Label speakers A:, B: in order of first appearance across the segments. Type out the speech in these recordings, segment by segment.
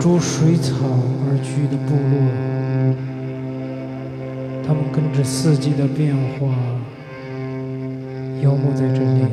A: 逐水草而居的部落。他们跟着四季的变化，游牧在这里。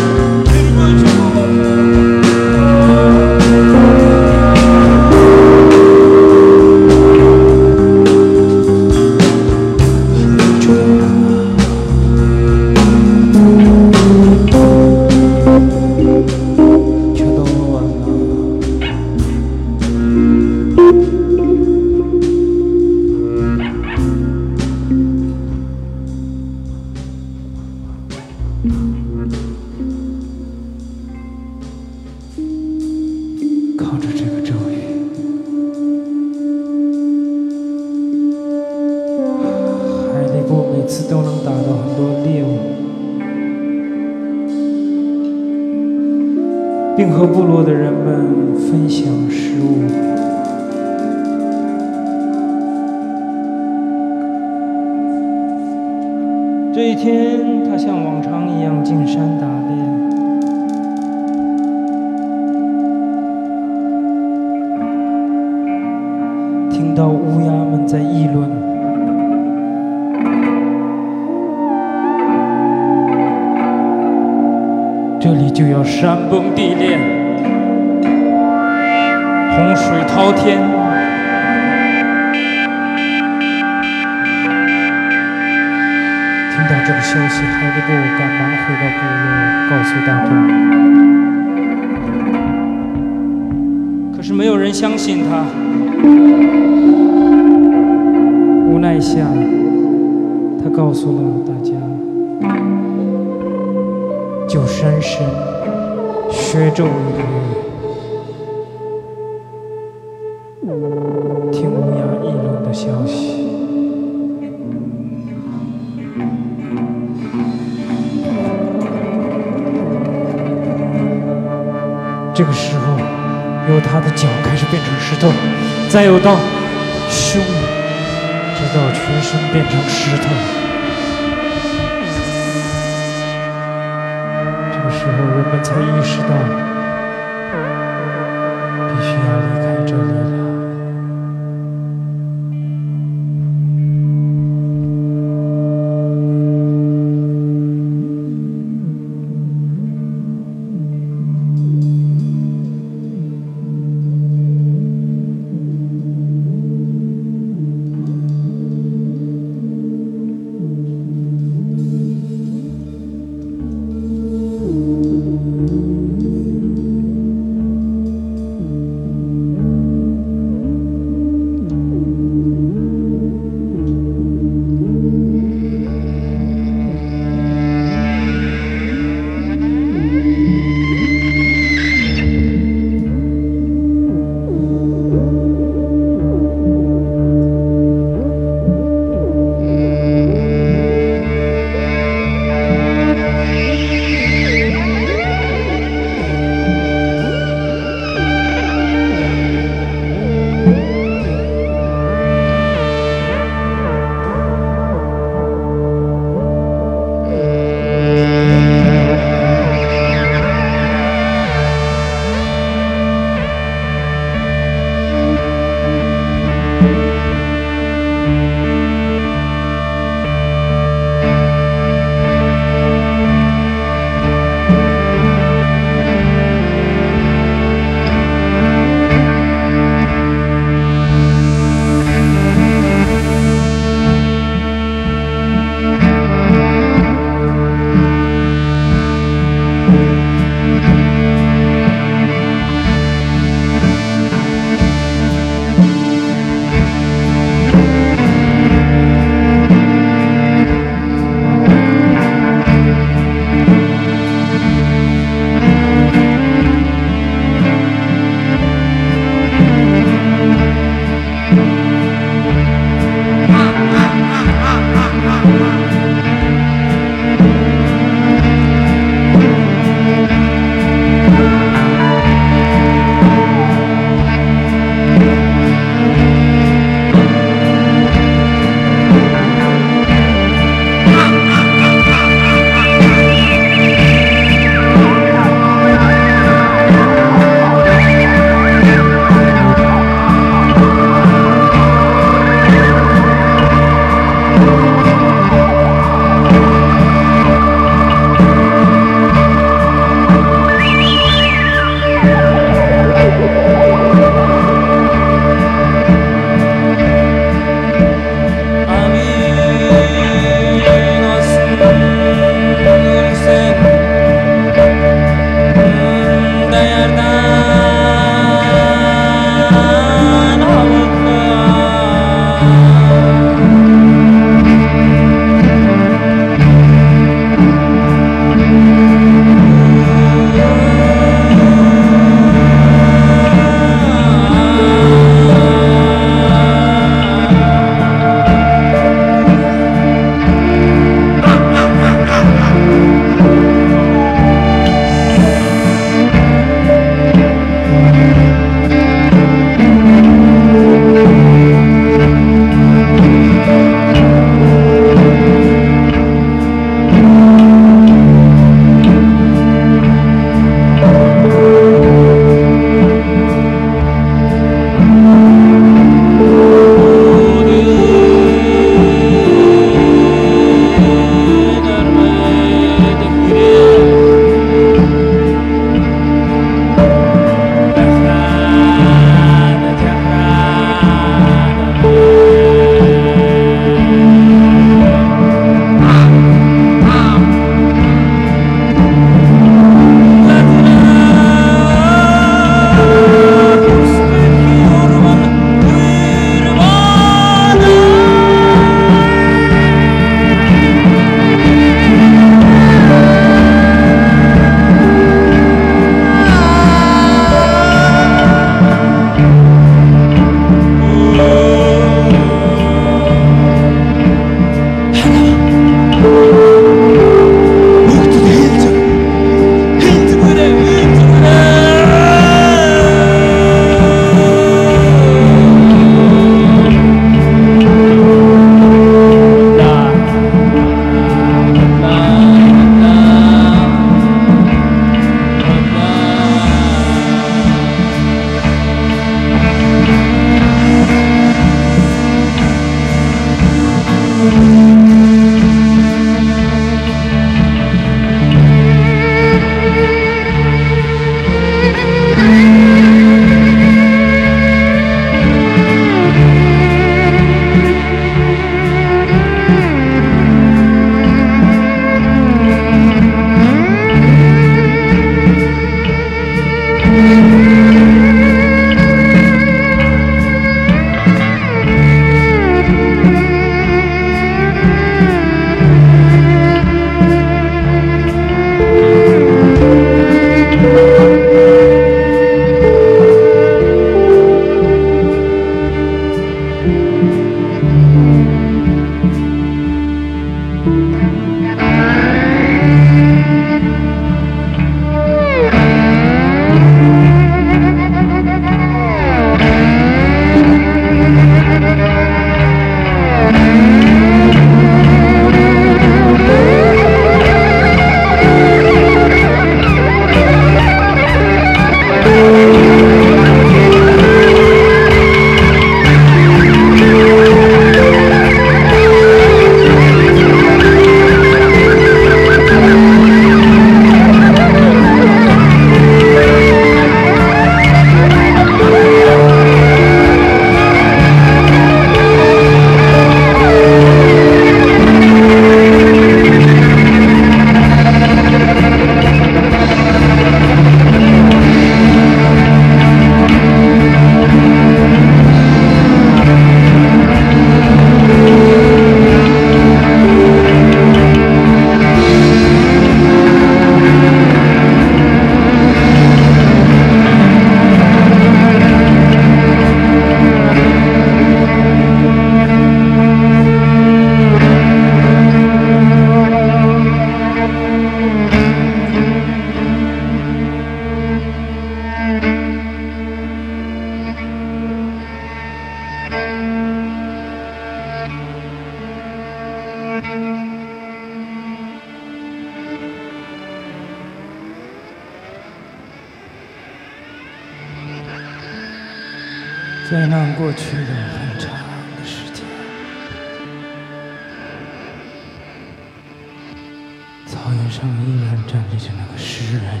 A: 站立着那个诗人，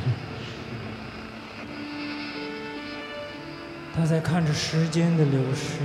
A: 他在看着时间的流逝，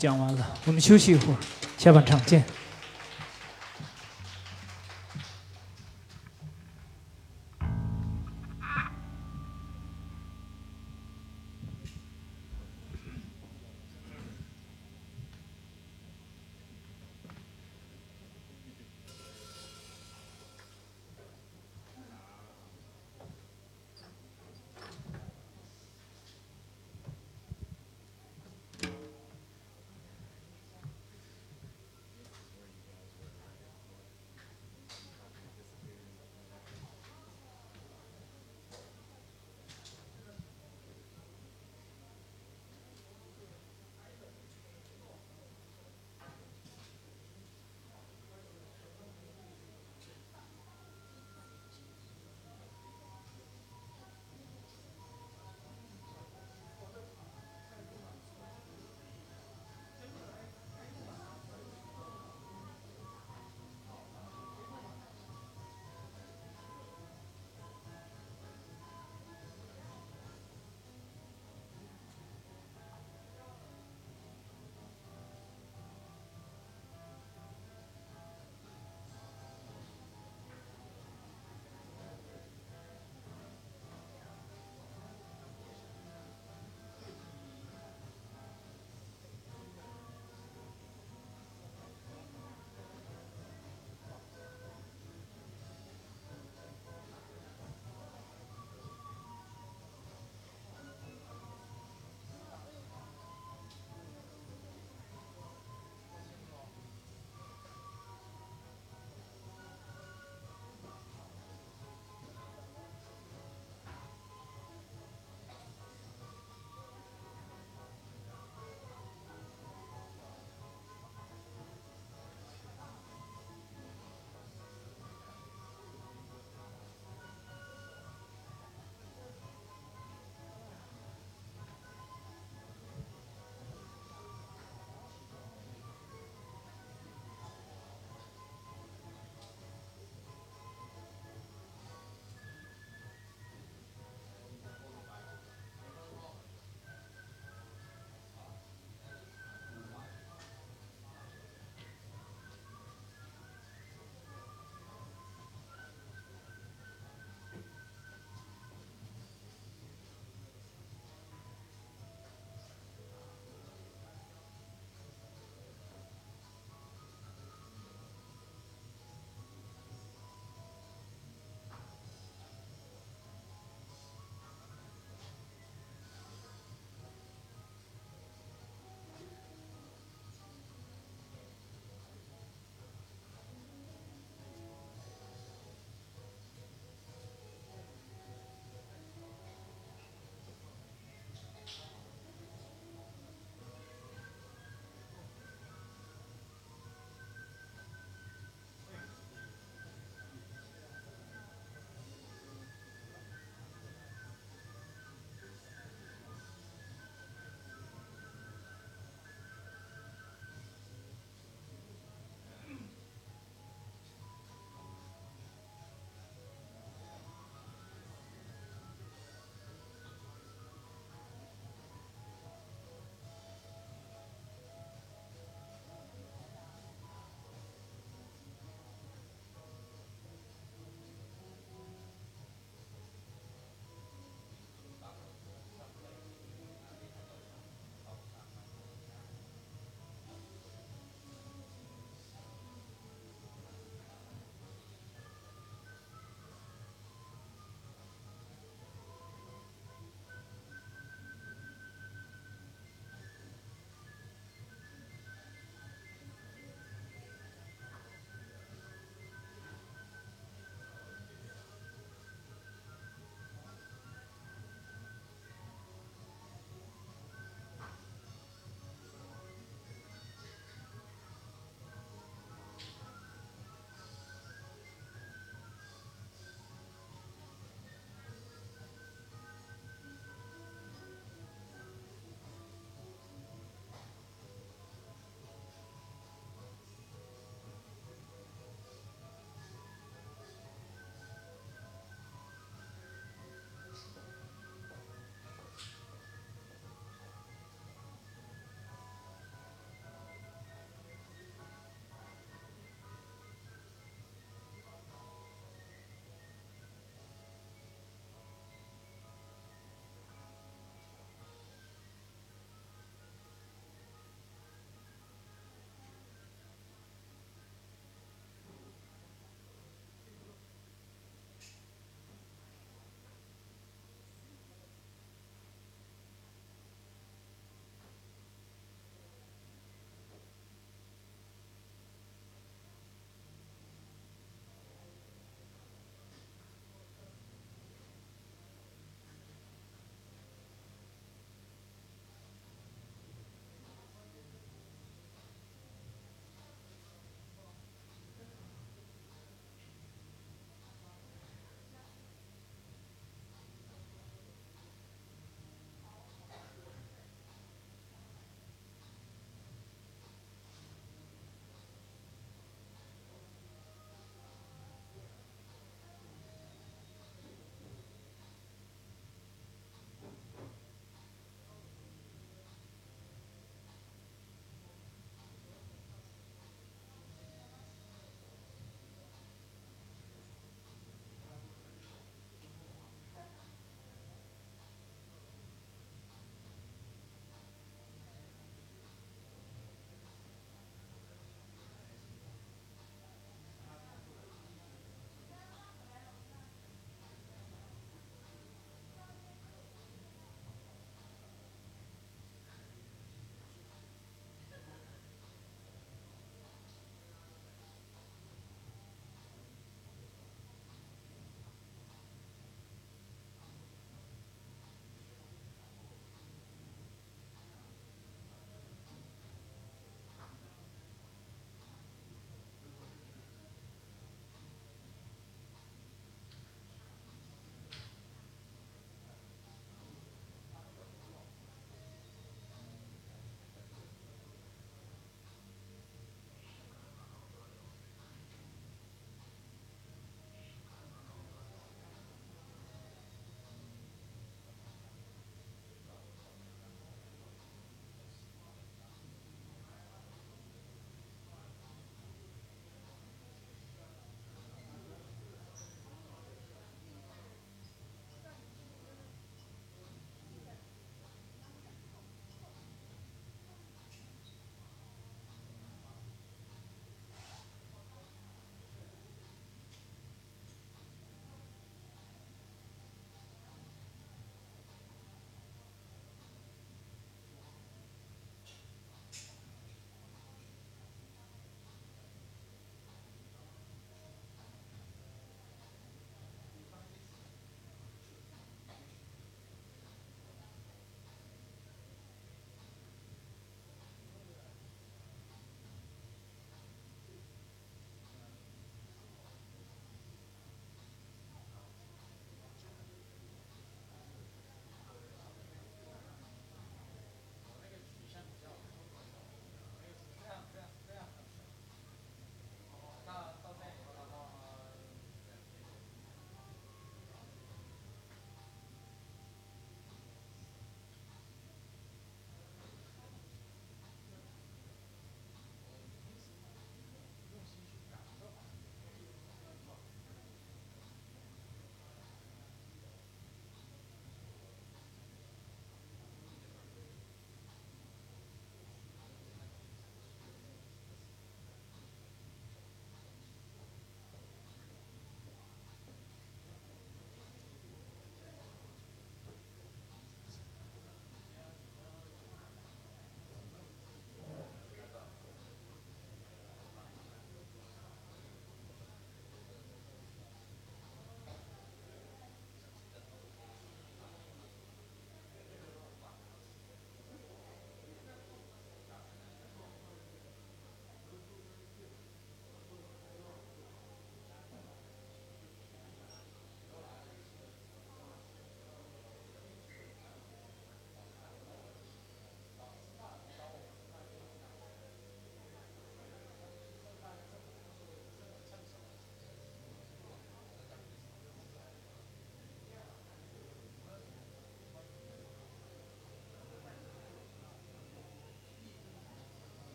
A: 讲完了，我们休息一会儿，下半场见。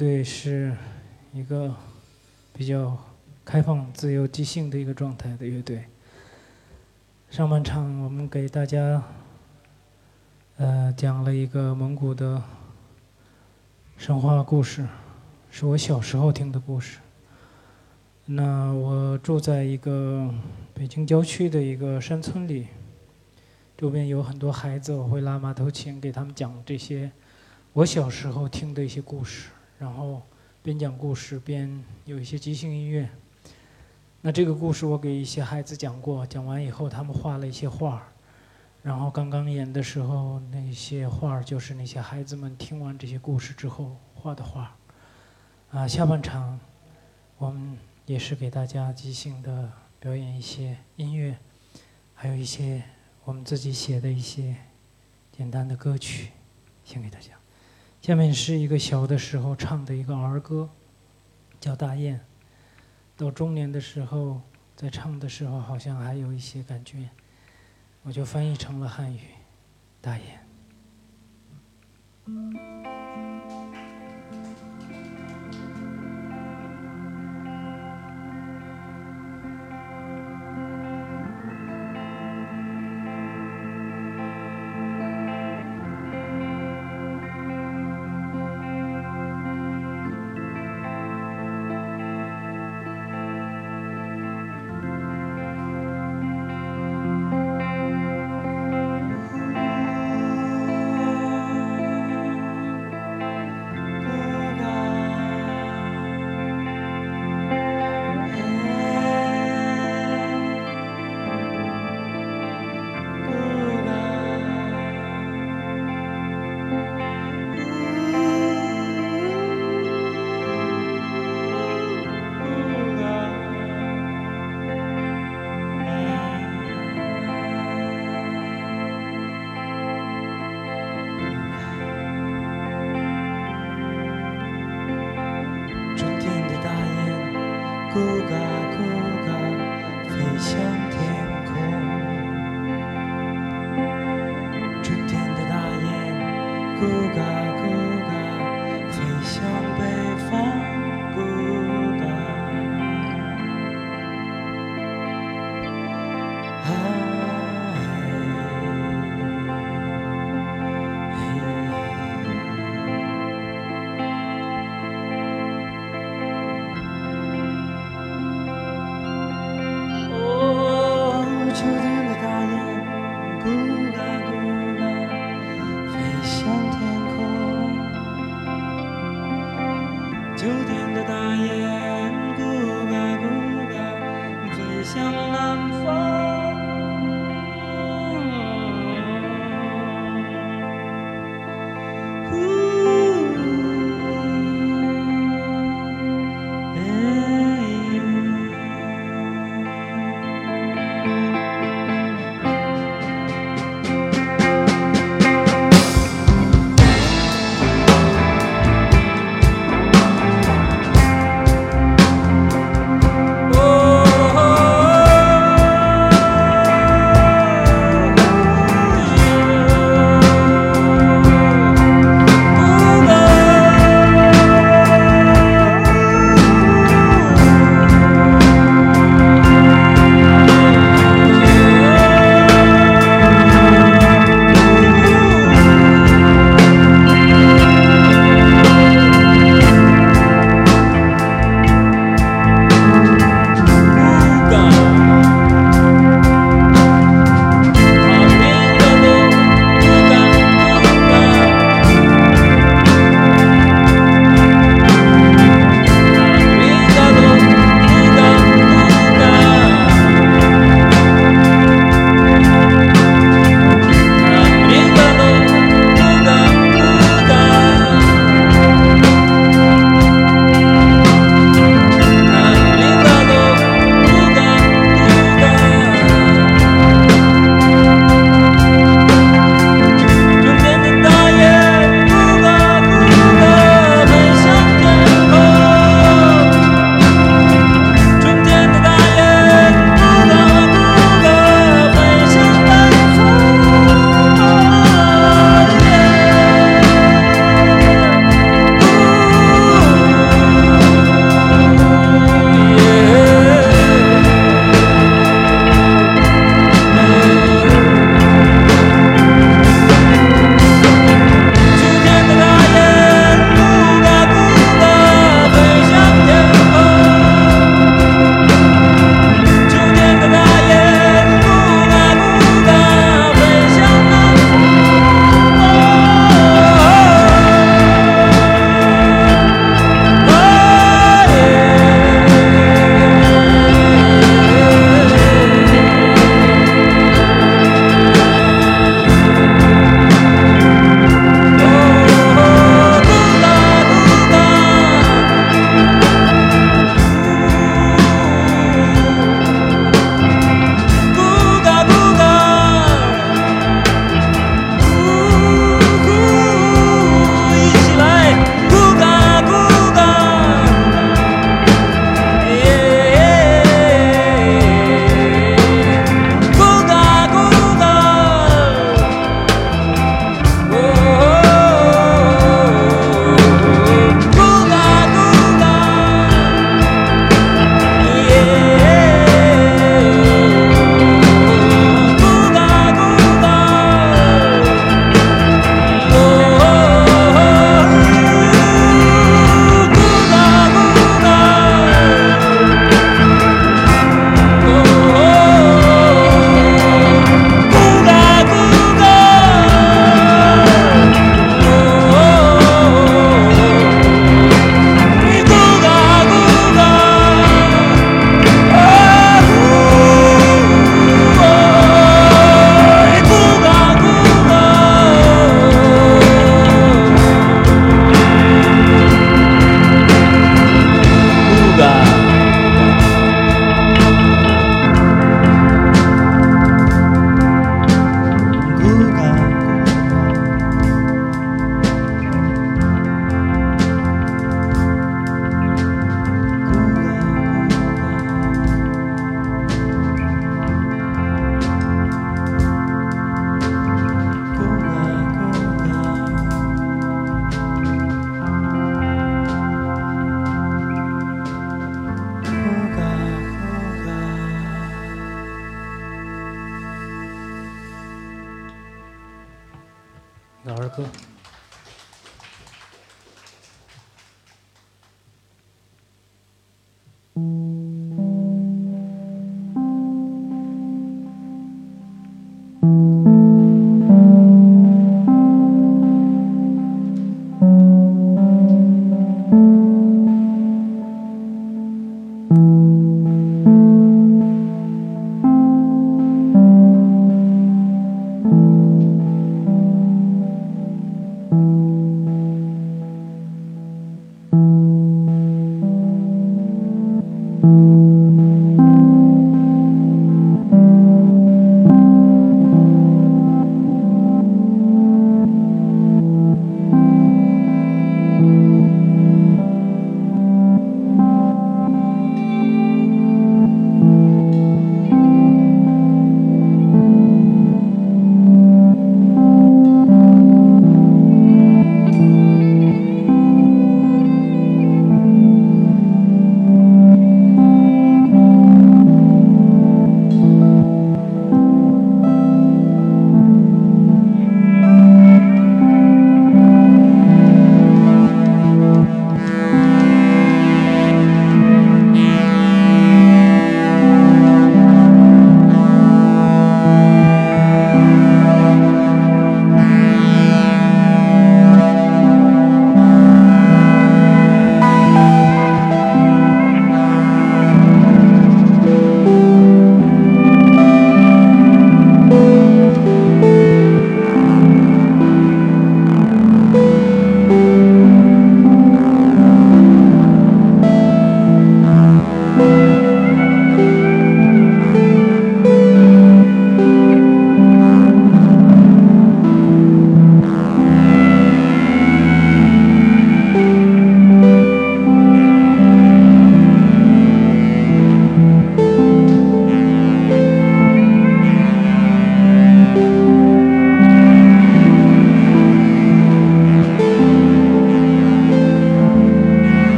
A: 对是一个比较开放、自由、即兴的一个状态的乐队。上半场我们给大家呃讲了一个蒙古的神话故事，是我小时候听的故事。那我住在一个北京郊区的一个山村里，周边有很多孩子，我会拉马头琴给他们讲这些我小时候听的一些故事，然后边讲故事边有一些即兴音乐。那这个故事我给一些孩子讲过，讲完以后他们画了一些画儿，然后刚刚演的时候那些画儿就是那些孩子们听完这些故事之后画的画儿。啊，下半场我们。也是给大家即兴的表演一些音乐，还有一些我们自己写的一些简单的歌曲，献给大家。下面是一个小的时候唱的一个儿歌，叫《大雁》。到中年的时候，在唱的时候好像还有一些感觉，我就翻译成了汉语，《大雁》。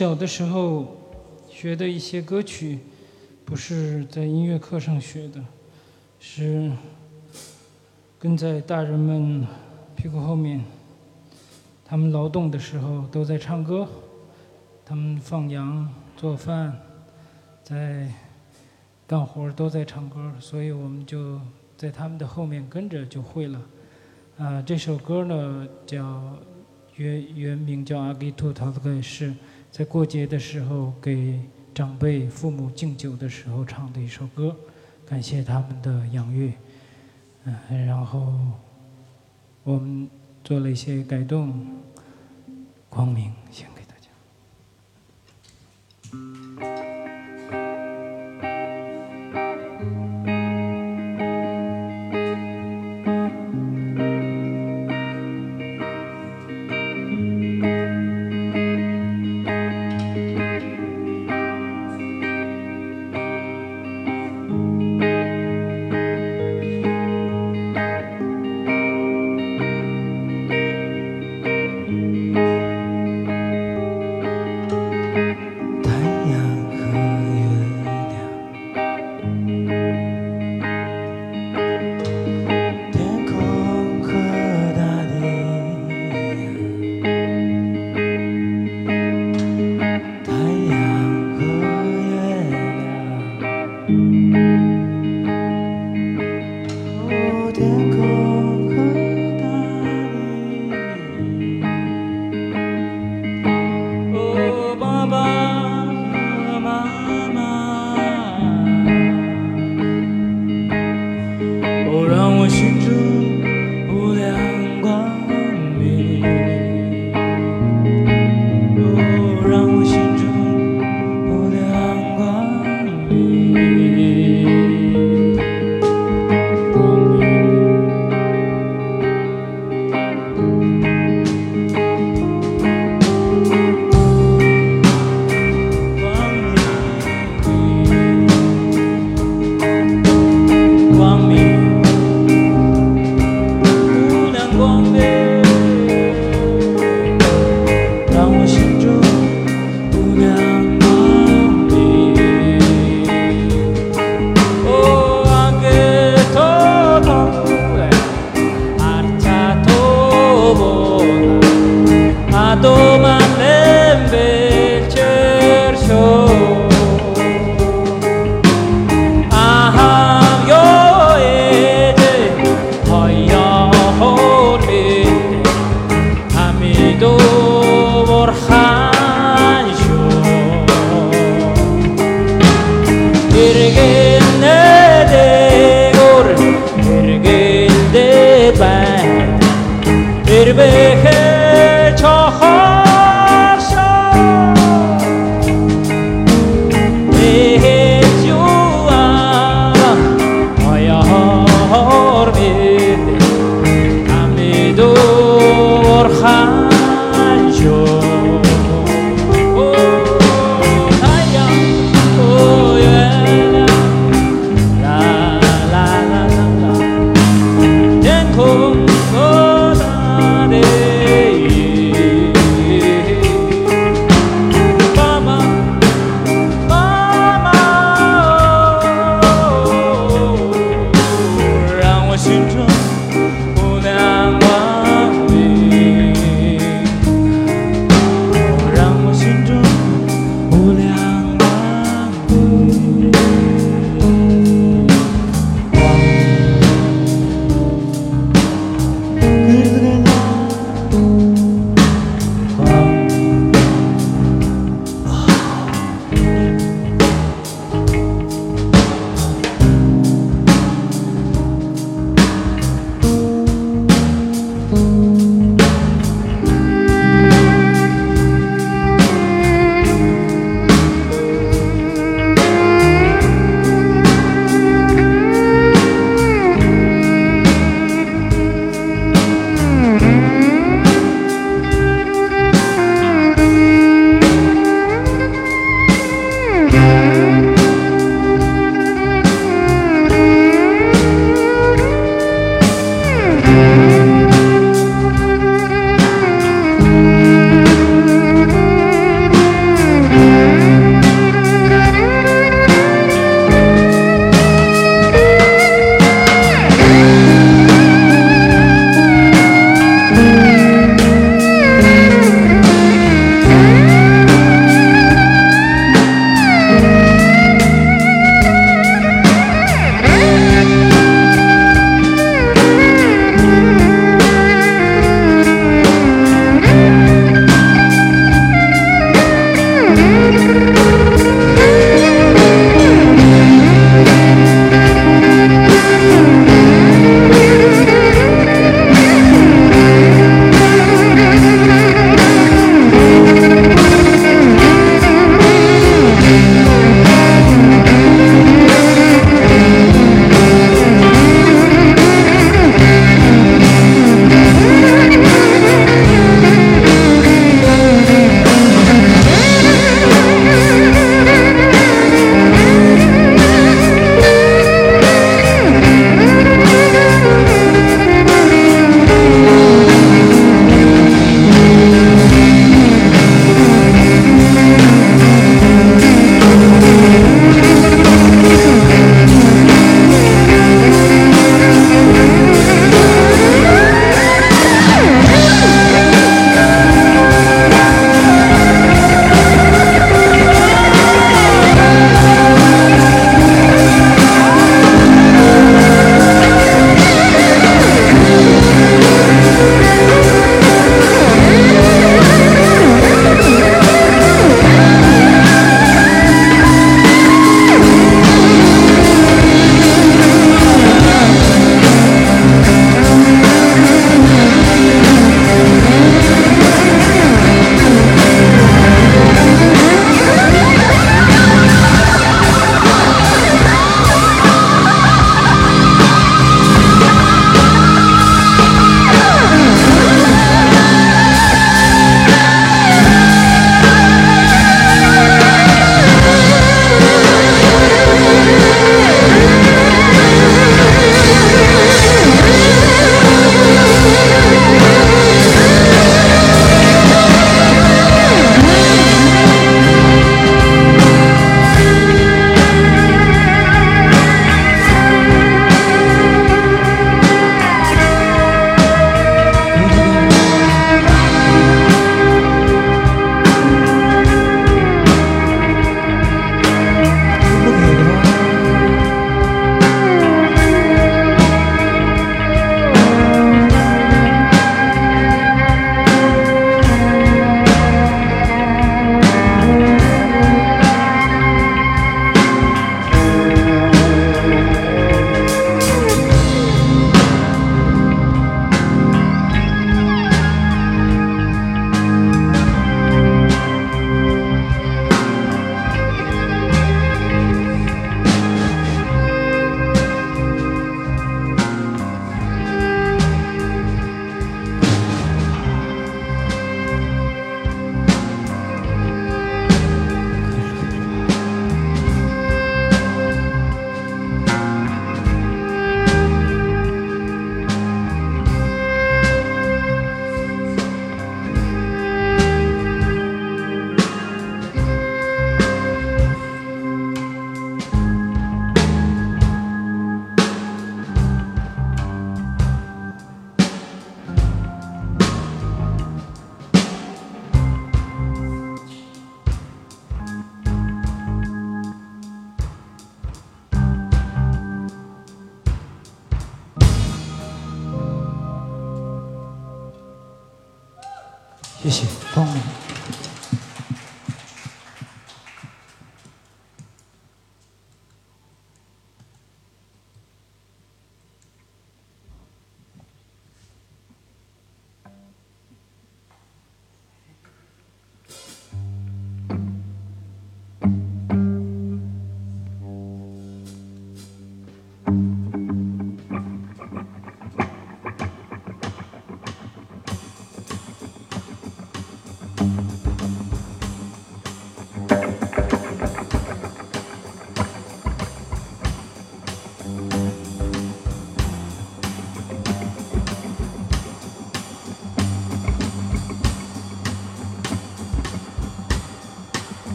A: 小的时候学的一些歌曲，不是在音乐课上学的，是跟在大人们屁股后面，他们劳动的时候都在唱歌，他们放羊、做饭，在干活都在唱歌，所以我们就在他们的后面跟着就会了。啊，这首歌呢叫原原名叫《阿吉图塔特盖》，是在过节的时候给长辈、父母敬酒的时候唱的一首歌，感谢他们的养育。嗯，然后我们做了一些改动，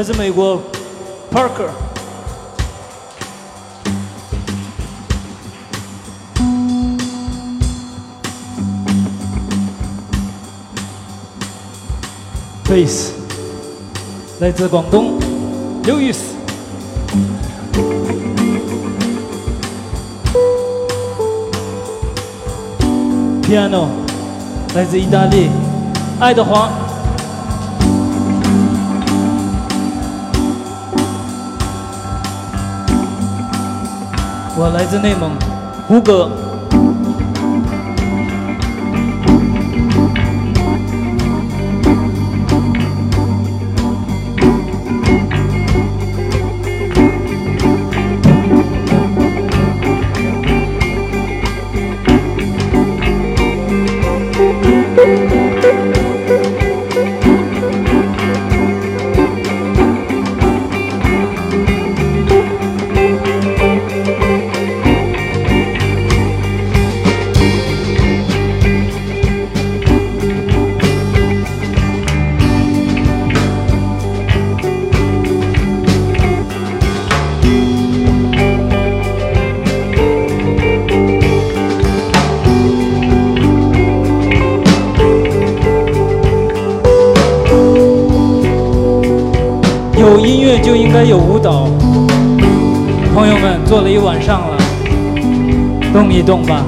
B: 来自美国 Parker。贝斯来自广东刘易斯。Piano 来自意大利爱德华。我来自内蒙胡歌。就应该有舞蹈。朋友们做了一晚上了动一动吧。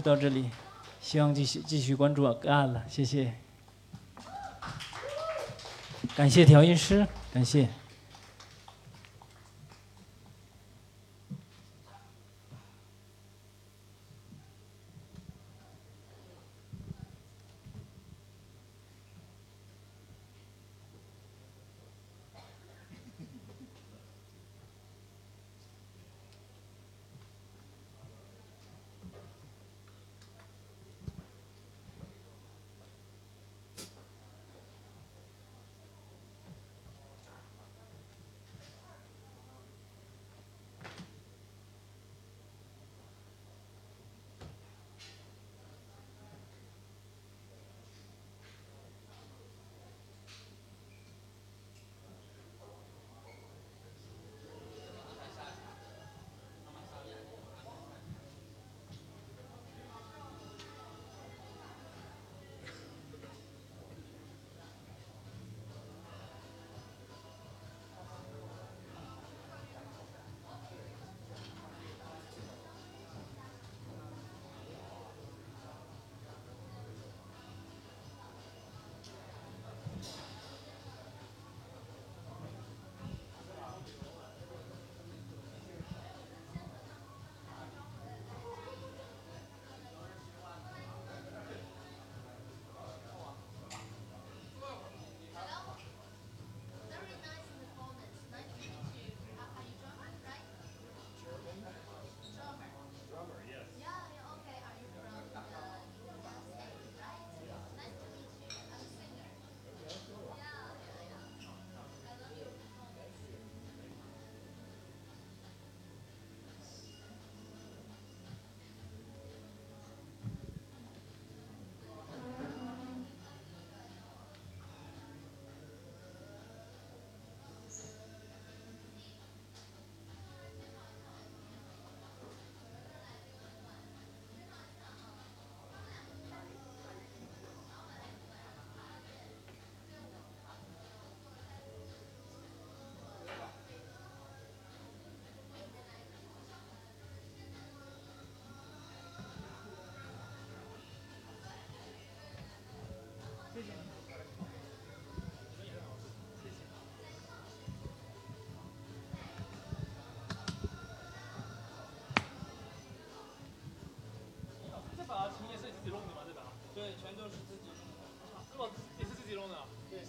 B: 就到这里，希望继续继续关注干了，谢谢，感谢调音师，感谢。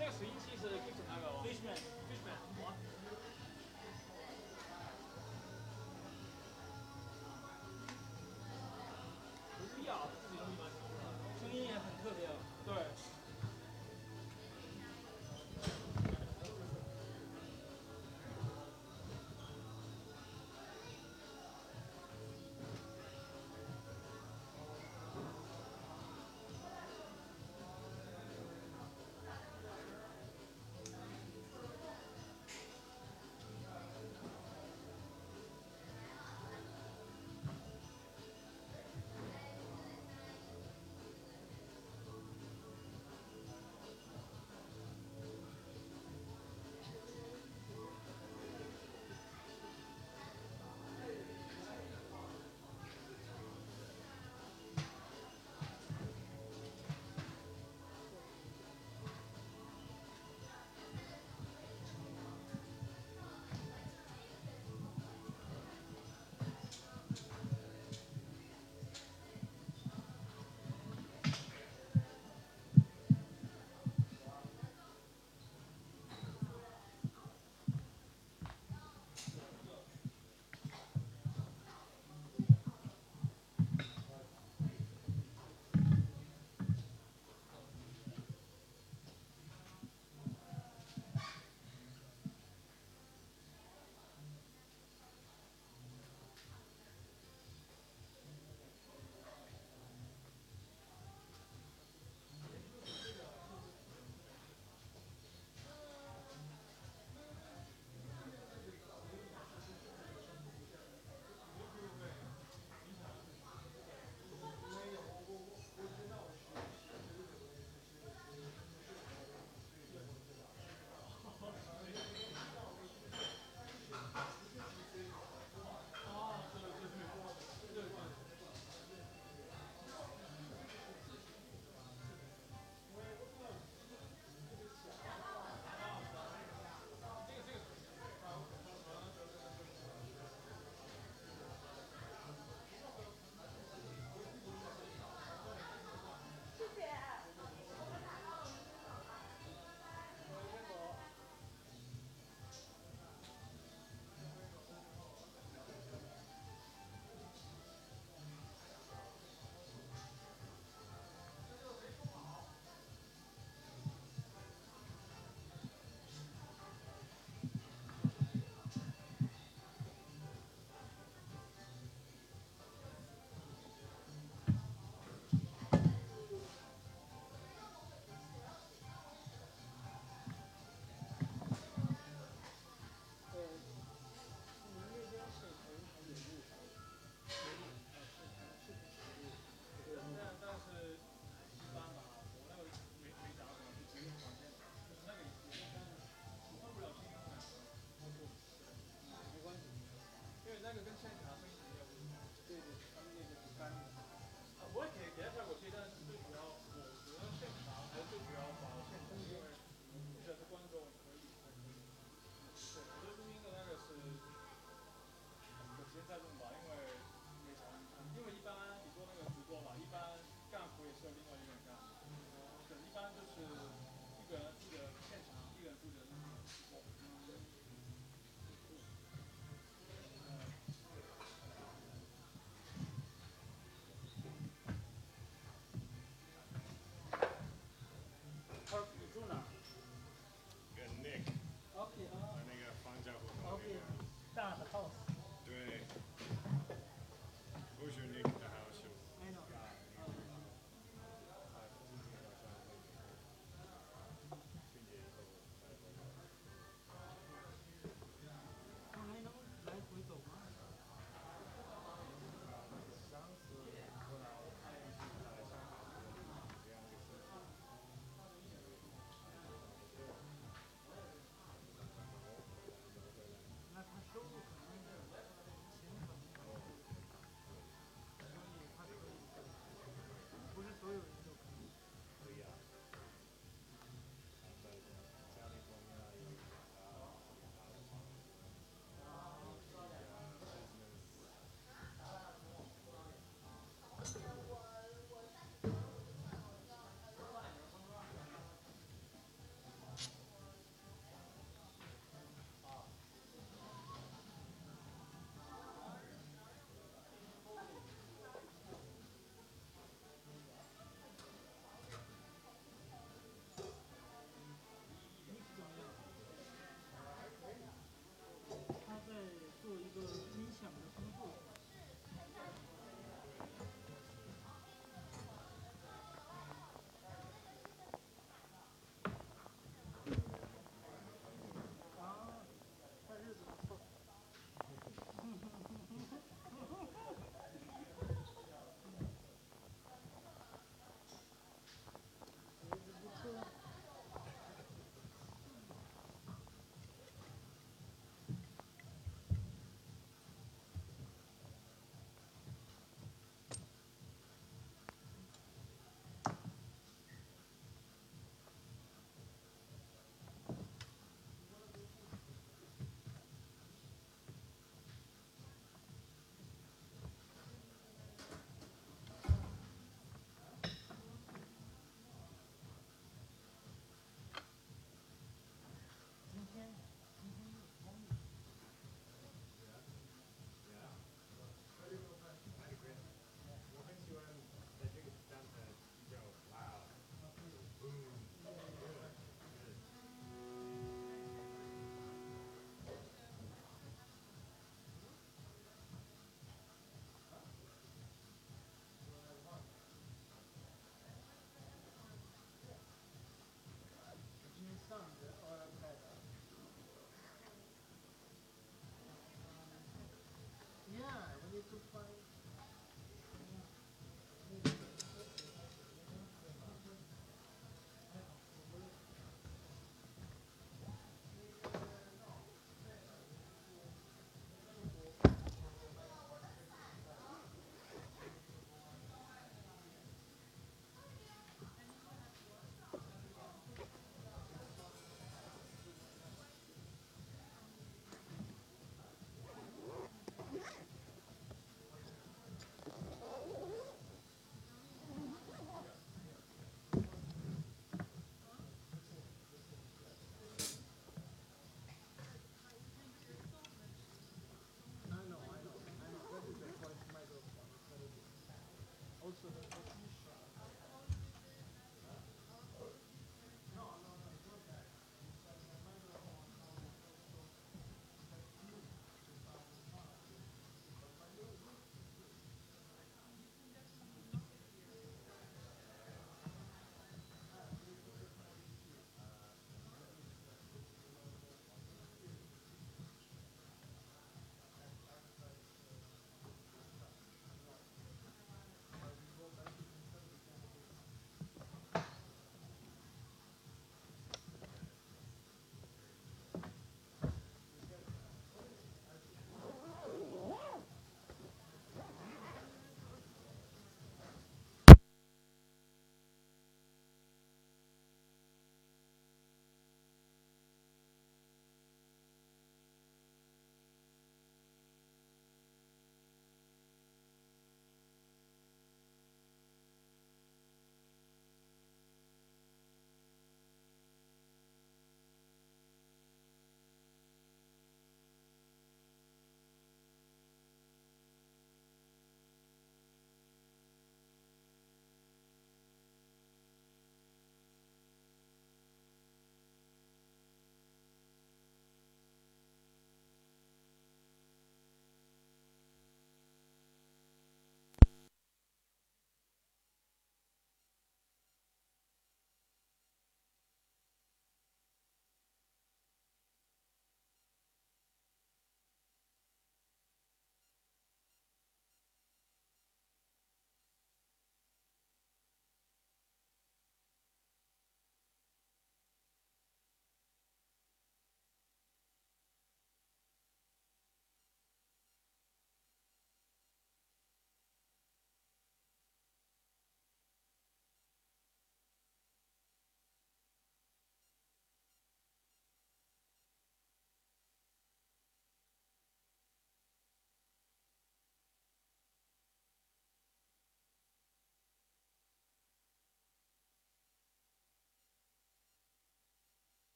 B: 像水印器是就是那个。